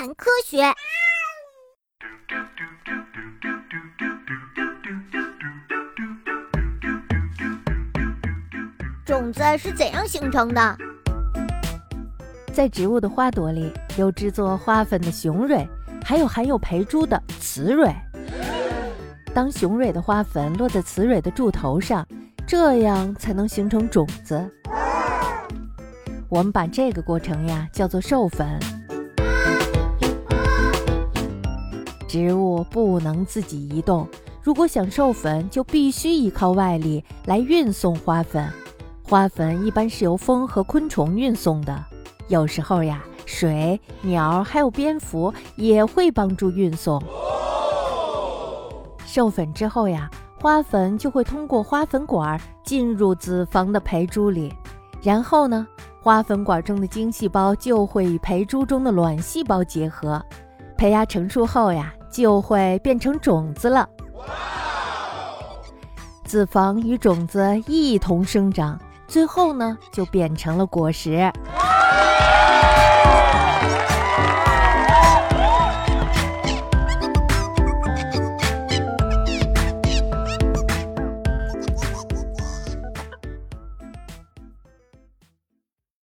谈科学。种子是怎样形成的？在植物的花朵里有制作花粉的雄蕊，还有含有培珠的雌蕊。当雄蕊的花粉落在雌蕊的柱头上，这样才能形成种子。我们把这个过程呀叫做授粉。植物不能自己移动，如果想授粉，就必须依靠外力来运送花粉。花粉一般是由风和昆虫运送的，有时候呀，水、鸟还有蝙蝠也会帮助运送。授粉之后呀，花粉就会通过花粉管进入子房的胚珠里，然后呢，花粉管中的精细胞就会与培珠中的卵细胞结合，胚芽成熟后呀，就会变成种子了。子房与种子一同生长，最后呢，就变成了果实。